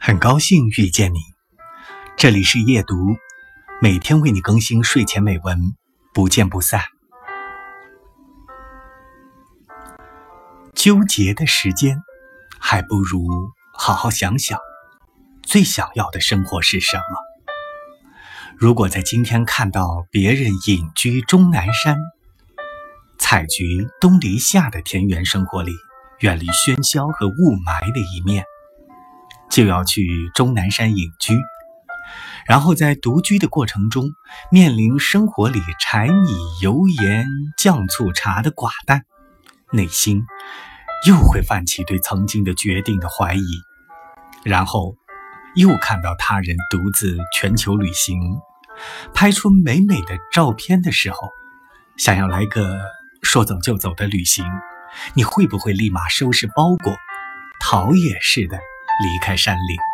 很高兴遇见你，这里是夜读，每天为你更新睡前美文，不见不散。纠结的时间，还不如好好想想，最想要的生活是什么。如果在今天看到别人隐居终南山，采菊东篱下的田园生活里，远离喧嚣和雾霾的一面。就要去终南山隐居，然后在独居的过程中，面临生活里柴米油盐酱醋茶的寡淡，内心又会泛起对曾经的决定的怀疑。然后又看到他人独自全球旅行，拍出美美的照片的时候，想要来个说走就走的旅行，你会不会立马收拾包裹，逃也似的？离开山林。